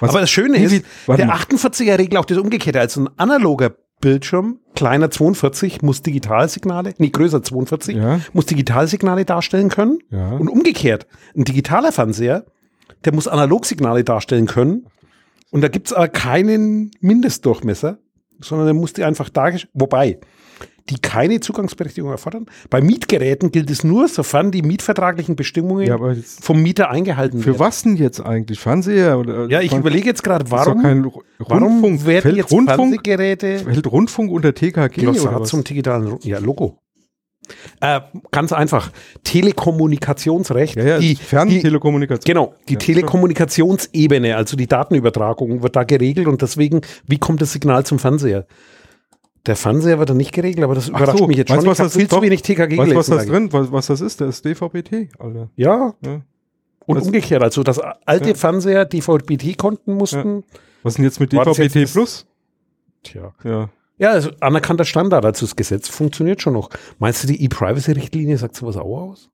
was aber das Schöne ist, der mal. 48er regelt auch das Umgekehrte. Also ein analoger Bildschirm, kleiner 42, muss Digitalsignale, nee, größer 42, Ja. muss Digitalsignale darstellen können. Ja. Und umgekehrt, ein digitaler Fernseher, der muss Analogsignale darstellen können. Und da gibt's aber keinen Mindestdurchmesser, sondern der muss die einfach dargestellt, wobei die keine Zugangsberechtigung erfordern. Bei Mietgeräten gilt es nur, sofern die mietvertraglichen Bestimmungen Ja, vom Mieter eingehalten für werden. was denn jetzt eigentlich? Fernseher? Oder, Ja, ich überlege jetzt gerade, warum, kein Ru- warum Rundfunk. werden Fällt jetzt Rundfunk, Fernsehgeräte fällt Rundfunk unter TKG oder Glossar was? zum digitalen ja, Logo? Äh, ganz einfach. Telekommunikationsrecht. ja, ja, die, die, Ferntelekommunikation. genau, die Ja, Telekommunikationsebene, also die Datenübertragung, wird da geregelt und deswegen, wie kommt das Signal zum Fernseher? Der Fernseher wird da nicht geregelt, aber das überrascht so, mich jetzt weißt schon. was ich das viel ist? zu wenig TKG Weißt was das drin, was, was das ist? Das ist DVB-T, Alter. Ja, Ja. und Das- umgekehrt. Also, dass alte Ja. Fernseher DVB-T konnten mussten. Was ist denn jetzt mit DVB-T Plus? Tja. Ja. Ja, also anerkannter Standard, also das Gesetz funktioniert schon noch. Meinst du, die E-Privacy-Richtlinie sagt sowas auch aus?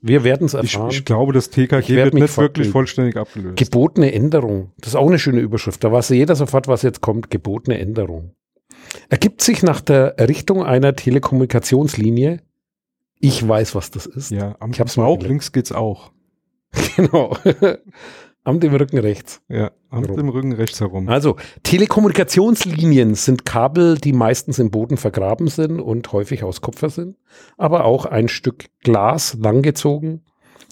Wir werden es Ich, erfahren. ich glaube, das Ich TKG wird nicht wirklich vollständig abgelöst. Gebotene Änderung. Das ist auch eine schöne Überschrift. Da weiß jeder sofort, was jetzt kommt. Gebotene Änderung. Ergibt sich nach der Errichtung einer Telekommunikationslinie. Ich weiß, was das ist. ja, am Ich hab's mal gelernt. links geht's auch. Genau. Am dem Rücken rechts. Ja, am dem Rücken rechts herum. Also, Telekommunikationslinien sind Kabel, die meistens im Boden vergraben sind und häufig aus Kupfer sind. Aber auch ein Stück Glas langgezogen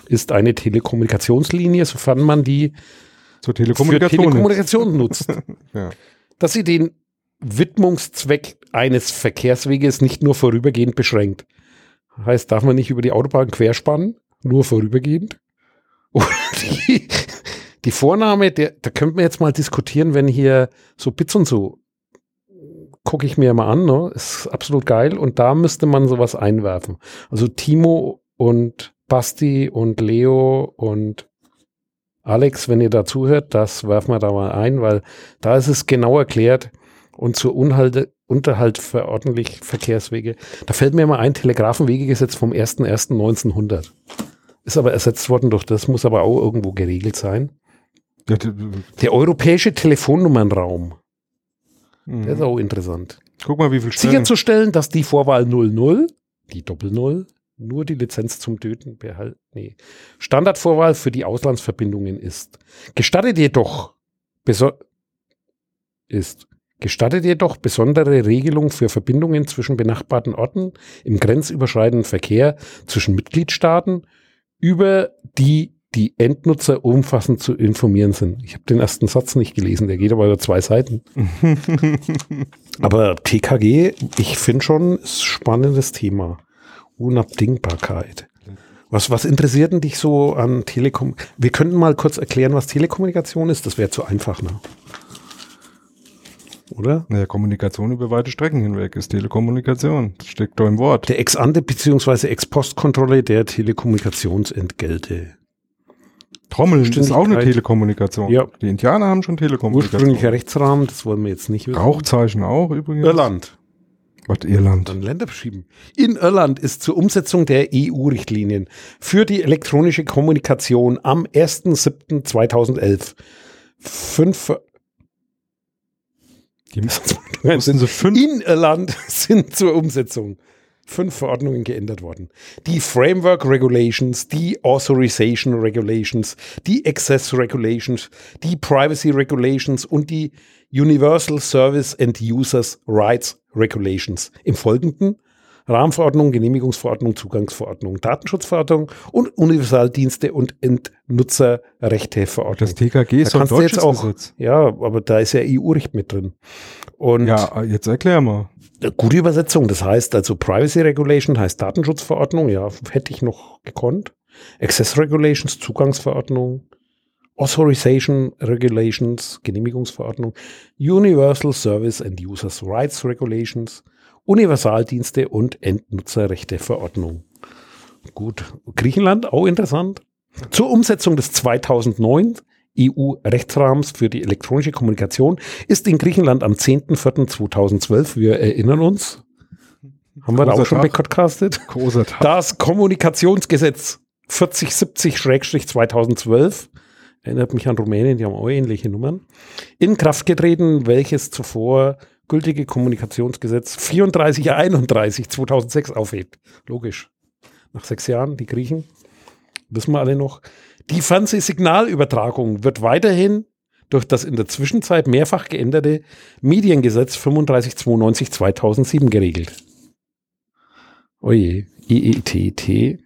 ist eine Telekommunikationslinie, sofern man die Zur für Telekommunikation. Telekommunikation nutzt. Ja. Dass sie den Widmungszweck eines Verkehrsweges nicht nur vorübergehend beschränkt. Heißt, darf man nicht über die Autobahn querspannen, nur vorübergehend? Oder die, die Vorname, der, da könnten wir jetzt mal diskutieren, wenn hier so Bits und so gucke ich mir mal an, ne? Ist absolut geil. Und da müsste man sowas einwerfen. Also Timo und Basti und Leo und Alex, wenn ihr da zuhört, das werfen wir da mal ein, weil da ist es genau erklärt und zur Unhalte, Unterhalt für ordentlich Verkehrswege. Da fällt mir mal ein Telegrafenwegegesetz vom 01.01.1900. Ist aber ersetzt worden durch das, muss aber auch irgendwo geregelt sein. Ja, Der europäische Telefonnummernraum, mhm. der ist auch interessant. Guck mal, wie viel Stellen. Sicherzustellen, dass die Vorwahl 00, die Doppel-Null, nur die Lizenz zum Töten behalten. Nee. Standardvorwahl für die Auslandsverbindungen ist. Gestattet jedoch ist. Gestattet jedoch besondere Regelung für Verbindungen zwischen benachbarten Orten im grenzüberschreitenden Verkehr zwischen Mitgliedstaaten, über die die Endnutzer umfassend zu informieren sind. Ich habe den ersten Satz nicht gelesen, der geht aber über zwei Seiten. Aber TKG, ich finde schon, ist ein spannendes Thema. Unabdingbarkeit. Was, was interessiert denn dich so an Telekom? Wir könnten mal kurz erklären, was Telekommunikation ist. Das wäre zu einfach, ne? Oder? Naja, Kommunikation über weite Strecken hinweg ist Telekommunikation. Das steckt doch im Wort. Der Ex-ante bzw. Ex-Post-Kontrolle der Telekommunikationsentgelte. Trommeln ist auch eine. Telekommunikation. Ja. Die Indianer haben schon Telekommunikation. Ursprünglicher Rechtsrahmen, das wollen wir jetzt nicht wissen. Rauchzeichen auch übrigens. Irland. Was, Irland. Dann Länder beschieben. In Irland ist zur Umsetzung der EU-Richtlinien für die elektronische Kommunikation am 1.7.2011 fünf Die sind so fünf. in Irland sind zur Umsetzung fünf Verordnungen geändert worden. Die Framework Regulations, die Authorization Regulations, die Access Regulations, die Privacy Regulations und die Universal Service and Users Rights Regulations. Im Folgenden Rahmenverordnung, Genehmigungsverordnung, Zugangsverordnung, Datenschutzverordnung und Universaldienste und Endnutzerrechteverordnung. Das TKG ist Da ein kannst jetzt deutsches auch, Gesetz. ja, aber da ist ja EU-Recht mit drin. Und Ja, jetzt erklär mal. Gute Übersetzung. Das heißt also Privacy Regulation heißt Datenschutzverordnung. Ja, hätte ich noch gekonnt. Access Regulations, Zugangsverordnung. Authorization Regulations, Genehmigungsverordnung. Universal Service and Users Rights Regulations. Universaldienste und Endnutzerrechteverordnung. Gut. Griechenland, auch interessant. Zur Umsetzung des 2009 EU-Rechtsrahmens für die elektronische Kommunikation ist in Griechenland am 10.04.2012, wir erinnern uns, haben wir da auch schon podcastet, Großer Tag. das Kommunikationsgesetz 4070-2012 erinnert mich an Rumänien, die haben auch ähnliche Nummern, in Kraft getreten, welches zuvor gültige Kommunikationsgesetz 3431 2006 aufhebt. Logisch. Nach sechs Jahren, die Griechen, wissen wir alle noch. Die Fernsehsignalübertragung wird weiterhin durch das in der Zwischenzeit mehrfach geänderte Mediengesetz 3592 2007 geregelt. Oje, IETT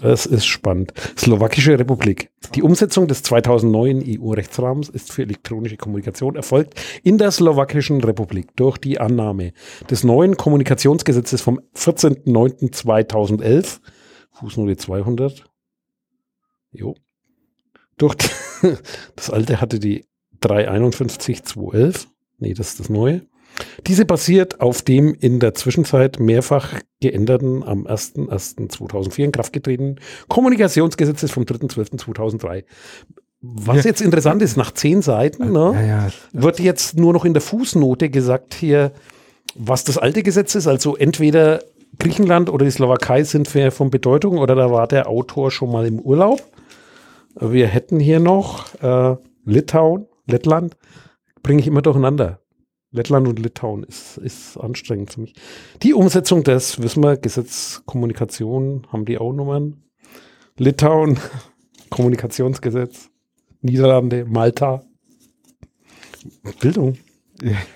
das ist spannend. Slowakische Republik. Die Umsetzung des 2009 EU-Rechtsrahmens ist für elektronische Kommunikation erfolgt in der Slowakischen Republik durch die Annahme des neuen Kommunikationsgesetzes vom 14.09.2011, Fußnote 200. Jo. Durch das alte hatte die 351.211. Nee, das ist das neue. Diese basiert auf dem in der Zwischenzeit mehrfach geänderten, am 01.01.2004 in Kraft getretenen Kommunikationsgesetzes vom 3.12.2003. Was jetzt interessant ist, nach zehn Seiten ne, ja, ja. wird jetzt nur noch in der Fußnote gesagt hier, was das alte Gesetz ist. Also entweder Griechenland oder die Slowakei sind von Bedeutung oder da war der Autor schon mal im Urlaub. Wir hätten hier noch äh, Litauen, Lettland, bringe ich immer durcheinander. Lettland und Litauen ist, ist anstrengend für mich. Die Umsetzung des, wissen wir, Gesetz Kommunikation, haben die auch Nummern. Litauen, Kommunikationsgesetz, Niederlande, Malta. Bildung.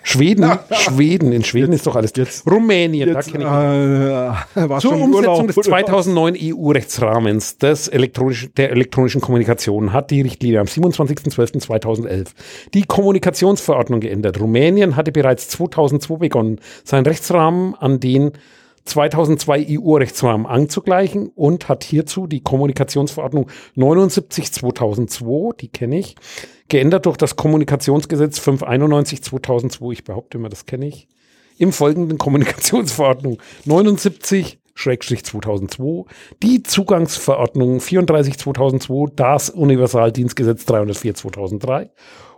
Schweden, Schweden, in Schweden ist doch alles. Jetzt, Rumänien, jetzt, da äh, Zur Umsetzung des 2009 EU-Rechtsrahmens des elektronisch, der elektronischen Kommunikation hat die Richtlinie am 27.12.2011 die Kommunikationsverordnung geändert. Rumänien hatte bereits 2002 begonnen, seinen Rechtsrahmen an den 2002 EU-Rechtsrahmen anzugleichen und hat hierzu die Kommunikationsverordnung 79 2002, die kenne ich, geändert durch das Kommunikationsgesetz 591 2002, ich behaupte immer, das kenne ich, im folgenden Kommunikationsverordnung 79 2002, die Zugangsverordnung 34 2002, das Universaldienstgesetz 304 2003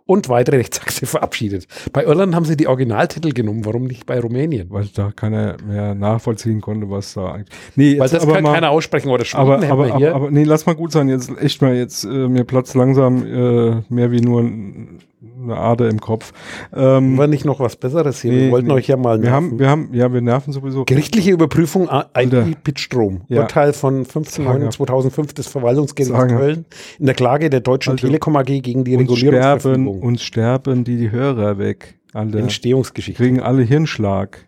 und weitere Rechtsakte verabschiedet. Bei Irland haben sie die Originaltitel genommen, warum nicht bei Rumänien? Weil da keiner mehr nachvollziehen konnte, was da eigentlich. Nee, Weil das kann mal, keiner aussprechen oder Schweden aber, aber, aber, aber, nee, lass mal gut sein, jetzt echt mal jetzt äh, mir Platz langsam äh, mehr wie nur ein eine Ader im Kopf. Ähm, War nicht noch was Besseres hier? Nee, wir wollten nee. euch ja mal nerven. Wir haben, wir haben, ja, wir nerven sowieso. Gerichtliche Überprüfung IP-Pitstrom. Ja. Urteil von 15.09.2005 des Verwaltungsgerichts. Köln in der Klage der Deutschen also, Telekom AG gegen die Regulierungsverfügung. Sterben, uns sterben die, die Hörer weg. Alle Entstehungsgeschichte. Kriegen alle Hirnschlag.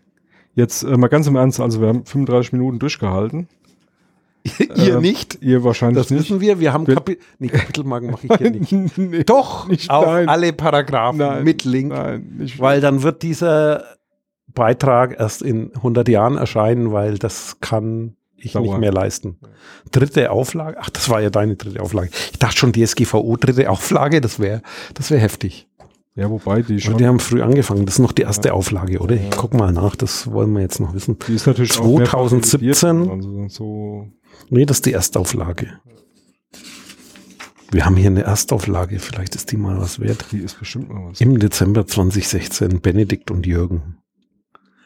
Jetzt äh, mal ganz im Ernst, also wir haben 35 Minuten durchgehalten. ihr äh, nicht. Ihr wahrscheinlich das nicht. Das wissen wir. Wir haben Kapi nee, Kapitelmarken mache ich hier nicht. nee, Doch, nicht, auf nein. alle Paragraphen nein, mit Link. Nein, weil dann wird dieser Beitrag erst in 100 Jahren erscheinen, weil das kann ich Dauer. nicht mehr leisten. Dritte Auflage. Ach, das war ja deine dritte Auflage. Ich dachte schon DSGVO dritte Auflage. Das wäre, das wäre heftig. Ja, wobei die schon. die haben früh angefangen. Das ist noch die erste ja. Auflage, oder? Ich guck mal nach. Das wollen wir jetzt noch wissen. Die ist natürlich 2017. Also so Nee, das ist die Erstauflage. Wir haben hier eine Erstauflage, vielleicht ist die mal was wert. Die ist bestimmt mal was. Im Dezember 2016, Benedikt und Jürgen.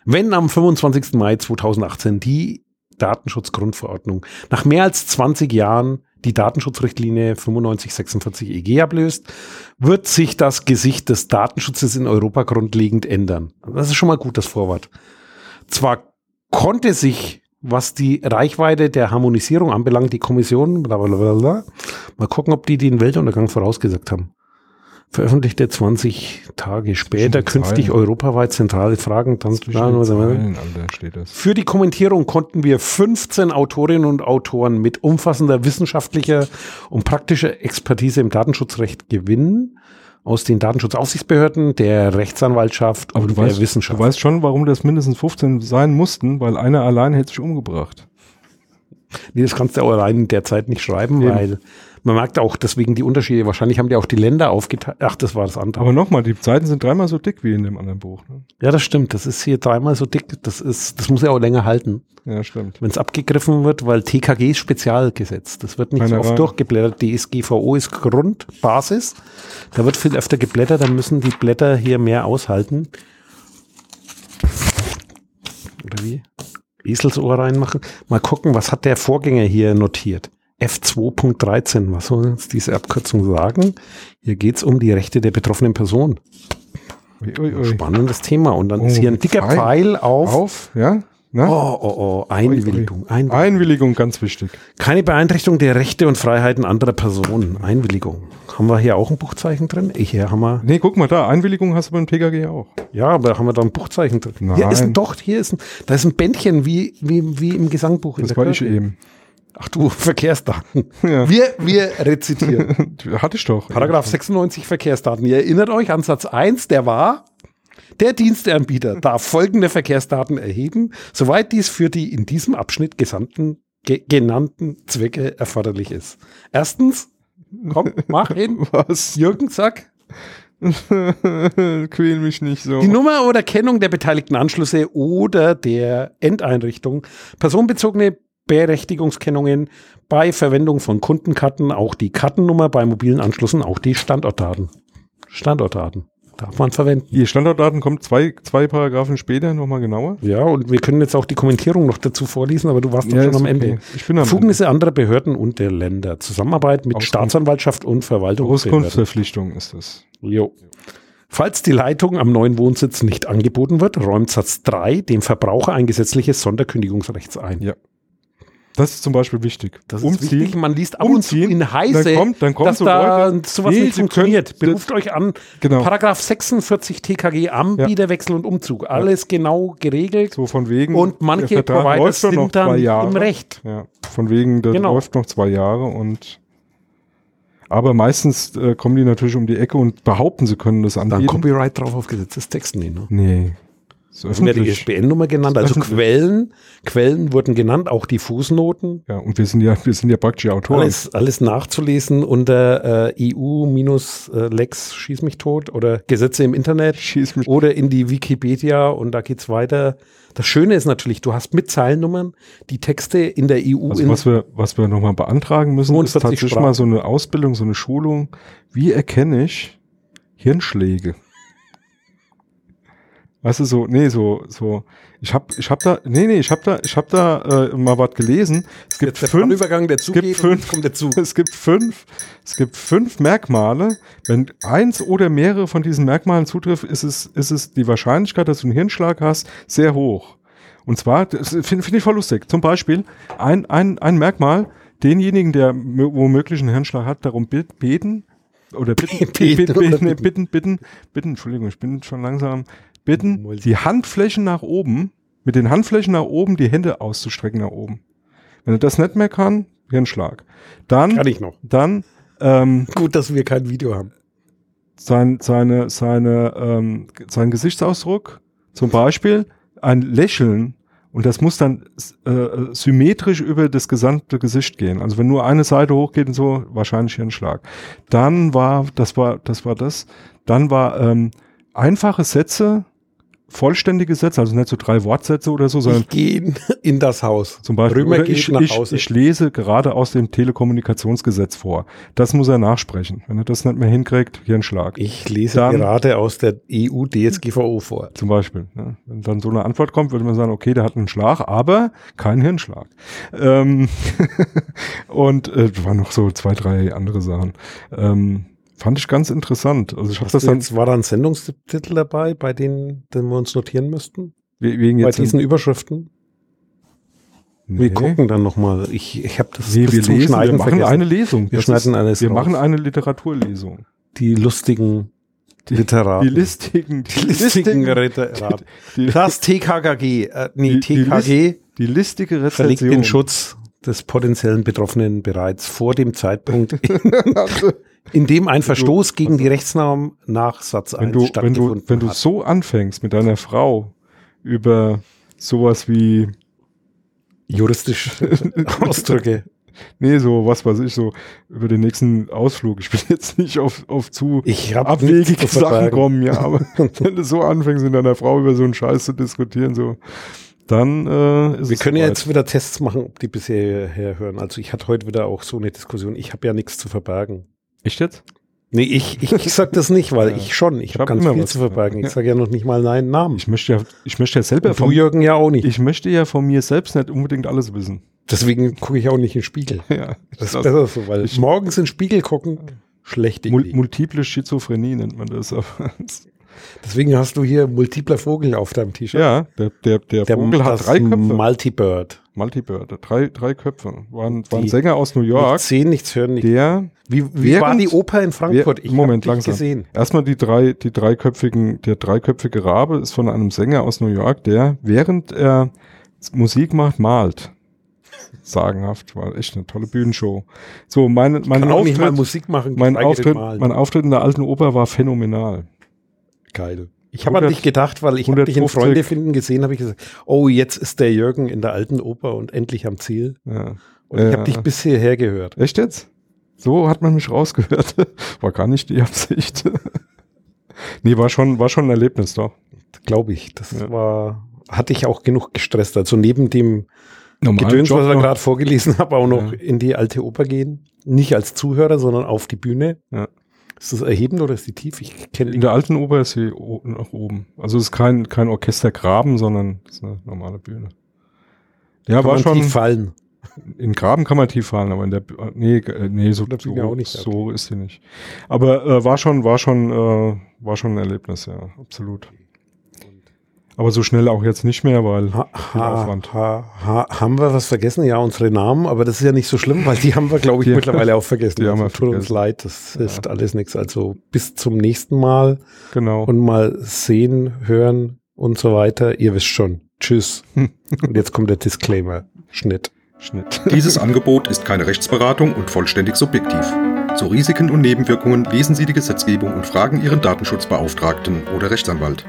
Wenn am 25. Mai 2018 die Datenschutzgrundverordnung nach mehr als 20 Jahren die Datenschutzrichtlinie 9546 EG ablöst, wird sich das Gesicht des Datenschutzes in Europa grundlegend ändern. Das ist schon mal gut, das Vorwort. Zwar konnte sich was die Reichweite der Harmonisierung anbelangt, die Kommission, bla bla bla bla. Mal gucken, ob die den Weltuntergang vorausgesagt haben. Veröffentlichte 20 Tage später künftig europaweit zentrale Fragen. Zeilen, Für die Kommentierung konnten wir 15 Autorinnen und Autoren mit umfassender wissenschaftlicher und praktischer Expertise im Datenschutzrecht gewinnen aus den Datenschutzaufsichtsbehörden, der Rechtsanwaltschaft Aber und der weißt, Wissenschaft. Du weißt schon, warum das mindestens 15 sein mussten, weil einer allein hätte sich umgebracht. Nee, das kannst du auch allein in der Zeit nicht schreiben, Eben. weil man merkt auch deswegen die Unterschiede. Wahrscheinlich haben die auch die Länder aufgeteilt. Ach, das war das andere. Aber nochmal, die Seiten sind dreimal so dick wie in dem anderen Buch. Ne? Ja, das stimmt. Das ist hier dreimal so dick. Das ist, das muss ja auch länger halten. Ja, stimmt. Wenn es abgegriffen wird, weil TKG ist Spezialgesetz. Das wird nicht Keine so oft durchgeblättert. DSGVO ist Grundbasis. Da wird viel öfter geblättert. Dann müssen die Blätter hier mehr aushalten. Oder wie? Eselsohr reinmachen. Mal gucken, was hat der Vorgänger hier notiert. F2.13. Was soll uns diese Abkürzung sagen? Hier geht's um die Rechte der betroffenen Person. Ui, ui, ui. Spannendes Thema. Und dann ist Oh, hier ein dicker Pfeil. Pfeil auf. Auf, ja? Na? Oh, oh, oh, Einwilligung. Einwilligung. Einwilligung, ganz wichtig. Keine Beeinträchtigung der Rechte und Freiheiten anderer Personen. Einwilligung. Haben wir hier auch ein Buchzeichen drin? Ich, hier haben wir. Nee, guck mal da, Einwilligung hast du beim PKG auch. Ja, aber haben wir da ein Buchzeichen drin? Nein. Hier ist ein doch, hier ist ein, da ist ein Bändchen wie, wie, wie im Gesangbuch. Das war ich Kirche. eben. Ach du, Verkehrsdaten. Ja. Wir, wir rezitieren. Hatte ich doch. Paragraph 96 Verkehrsdaten. Ihr erinnert euch an Satz 1, der war, der Diensteanbieter darf folgende Verkehrsdaten erheben, soweit dies für die in diesem Abschnitt gesandten, ge genannten Zwecke erforderlich ist. Erstens, komm, mach hin. Was? Jürgen, sag. Quäl mich nicht so. Die Nummer oder Kennung der beteiligten Anschlüsse oder der Endeinrichtung, personenbezogene Berechtigungskennungen bei Verwendung von Kundenkarten, auch die Kartennummer bei mobilen Anschlüssen, auch die Standortdaten. Standortdaten darf man verwenden. Die Standortdaten kommt zwei, zwei Paragraphen später nochmal genauer. Ja, und wir können jetzt auch die Kommentierung noch dazu vorlesen, aber du warst doch Ja, schon am okay. Ende. Ich bin am Befugnisse anderer Behörden und der Länder. Zusammenarbeit mit Auskunft- Staatsanwaltschaft und Verwaltungsbehörden. Auskunftsverpflichtung ist das. Jo. Falls die Leitung am neuen Wohnsitz nicht angeboten wird, räumt Satz 3 dem Verbraucher ein gesetzliches Sonderkündigungsrecht ein. Ja. Das ist zum Beispiel wichtig. Das ist wichtig. Man liest ab umziehen, in Heise, dann kommt- dann kommt dass so da Leute, sowas nee, nicht funktioniert. können- Beruft euch an. Genau. Paragraph 46 TKG Anbieterwechsel und Umzug. Alles genau geregelt. So von wegen. Und manche Provider sind dann im Recht. Ja, von wegen, der Genau. läuft noch zwei Jahre und aber meistens äh, kommen die natürlich um die Ecke und behaupten, sie können das Dann anbieten. Copyright drauf auf Gesetzestexten. Nee, ne? nee. So Haben wir die. ISBN-Nummer genannt, also. Quellen. Quellen wurden genannt, auch die Fußnoten. Ja, und wir sind ja, wir sind ja praktisch Autoren. Alles, alles nachzulesen unter äh, EU-Lex Schieß mich tot oder Gesetze im Internet Schieß mich. oder in die Wikipedia und da geht's weiter. Das Schöne ist natürlich, du hast mit Zeilennummern die Texte in der EU Also in was wir, was wir nochmal beantragen müssen, ist 45 tatsächlich Sprachen. mal so eine Ausbildung, so eine Schulung. Wie erkenne ich Hirnschläge? Weißt du, so, nee, so, so, ich hab, ich hab da, nee, nee, ich hab da, ich hab da äh, mal was gelesen. Es gibt Jetzt fünf, Übergang, der gibt zugeht und fünf- kommt der zu. es gibt fünf, es gibt fünf Merkmale. Wenn eins oder mehrere von diesen Merkmalen zutrifft, ist es, ist es die Wahrscheinlichkeit, dass du einen Hirnschlag hast, sehr hoch. Und zwar, das finde find ich voll lustig. Zum Beispiel, ein, ein, ein Merkmal, denjenigen, der mö- womöglich einen Hirnschlag hat, darum bet- beten, oder bitten, bitten, bitten. bitten, bitten, bitten, Entschuldigung, ich bin schon langsam, bitten, Multi- die Handflächen nach oben, mit den Handflächen nach oben, die Hände auszustrecken nach oben. Wenn er das nicht mehr kann, Hirnschlag. Dann, Kann ich noch. dann ähm, Gut, dass wir kein Video haben. sein, seine, seine, ähm, sein Gesichtsausdruck, zum Beispiel ein Lächeln, und das muss dann äh, symmetrisch über das gesamte Gesicht gehen. Also wenn nur eine Seite hochgeht und so, wahrscheinlich Hirnschlag. Dann war, das war, das war das. Dann war ähm, einfache Sätze, vollständige Sätze, also nicht so drei Wortsätze oder so, sondern Ich gehe in das Haus. zum Beispiel, Römer ich, nach ich, Hause. ich lese gerade aus dem Telekommunikationsgesetz vor. Das muss er nachsprechen. Wenn er das nicht mehr hinkriegt, Hirnschlag. Ich lese Dann- gerade aus der EU-DSGVO vor. Zum Beispiel. Ne? Wenn dann so eine Antwort kommt, würde man sagen, okay, der hat einen Schlag, aber keinen Hirnschlag. Ähm und äh, waren noch so zwei, drei andere Sachen. Ähm, fand ich ganz interessant. Also ich habe das dann jetzt, war da ein Sendungstitel dabei, bei denen, den wir uns notieren müssten? we- wegen Bei jetzt. diesen Überschriften? nee, Wir gucken dann nochmal. Ich, ich habe das Nee, bis wir zum lesen, wir Schneiden machen vergessen. eine Lesung. Wir Das schneiden ist, alles Wir raus. machen eine Literaturlesung. die lustigen Literaten. Die listigen, Die listigen Literaten. die, Das TKKG, äh, nee, Die- die TKG die listige verlegt Rezension. den Schutz des potenziellen Betroffenen bereits vor dem Zeitpunkt, in dem ein Verstoß gegen die Rechtsnorm nach Satz 1 wenn du, wenn du, wenn du hat. so anfängst mit deiner Frau über sowas wie, Juristisch Ausdrücke. nee, so, was weiß ich, so über den nächsten Ausflug. Ich will jetzt nicht auf, auf zu Ich abwegige Sachen kommen, ja, aber wenn du so anfängst, mit deiner Frau über so einen Scheiß zu diskutieren, so, dann äh, ist Wir es können ja jetzt wieder Tests machen, ob die bisher herhören. Also ich hatte heute wieder auch so eine Diskussion. Ich habe ja nichts zu verbergen. Echt jetzt? Nee, ich, ich, ich sag das nicht, weil Ja. ich schon. Ich, Ich habe hab ganz viel was zu verbergen. Ich Ja. sage ja noch nicht mal neinen Namen. Ich möchte ja, ich möchte ja selber Und du, von, Jürgen, ja auch nicht. ich möchte ja von mir selbst nicht unbedingt alles wissen. Deswegen gucke ich auch nicht in den Spiegel. Ja, Das ist besser so, weil morgens in den Spiegel gucken, schlechte Mul multiple Schizophrenie nennt man das. Deswegen hast du hier multipler Vogel auf deinem T-Shirt. ja, der, der, der, Der Vogel hat drei Köpfe. Multibird. Multibird, drei, drei Köpfe. War ein, war ein Sänger aus New York, Nichts sehen, nichts hören, nichts. der Wie, wie während- war die Oper in Frankfurt? Wer- Moment, langsam. gesehen. Erstmal die drei, die dreiköpfigen, der dreiköpfige Rabe ist von einem Sänger aus New York, der während er Musik macht, malt. Sagenhaft, war echt eine tolle Bühnenshow. So, mein nicht mal Auftritt, Musik machen. mein Auftritt, mein Auftritt in der alten Oper war phänomenal. Geil. Ich habe an 100 dich gedacht, weil ich habe dich in 150 Freunde finden gesehen, habe ich gesagt, oh, jetzt ist der Jürgen in der alten Oper und endlich am Ziel. Ja. Und ich Ja. habe dich bis hierher gehört. Echt jetzt? So hat man mich rausgehört. War gar nicht die Absicht. nee, war schon, war schon ein Erlebnis doch. Glaube ich. Das Ja. war, hatte ich auch genug gestresst. Also neben dem Normalen Gedöns, Job was ich noch. gerade vorgelesen habe, auch noch in die alte Oper gehen. Nicht als Zuhörer, sondern auf die Bühne. Ja. Ist das erhebend oder ist die tief? Ich kenne In der alten Oper ist sie nach oben. Also es ist kein, kein Orchestergraben, sondern es ist eine normale Bühne. Ja, kann war man schon. tief fallen. In Graben kann man tief fallen, aber in der Bü- nee, äh, nee, so, Da so, auch nicht so ist sie nicht. Aber äh, war schon, war schon, äh, war schon ein Erlebnis, ja, absolut. Aber so schnell auch jetzt nicht mehr, weil Ha, ha, Aufwand. ha, ha, haben wir was vergessen? Ja, unsere Namen, aber das ist ja nicht so schlimm, weil die haben wir, glaube ich, Die- mittlerweile auch vergessen. die haben wir also, tut uns vergessen. leid, das hilft alles nichts. Also bis zum nächsten Mal Genau. und mal sehen, hören und so weiter. Ihr wisst schon. Tschüss. und jetzt kommt der Disclaimer. Schnitt. Schnitt. Dieses Angebot ist keine Rechtsberatung und vollständig subjektiv. Zu Risiken und Nebenwirkungen lesen Sie die Gesetzgebung und fragen Ihren Datenschutzbeauftragten oder Rechtsanwalt.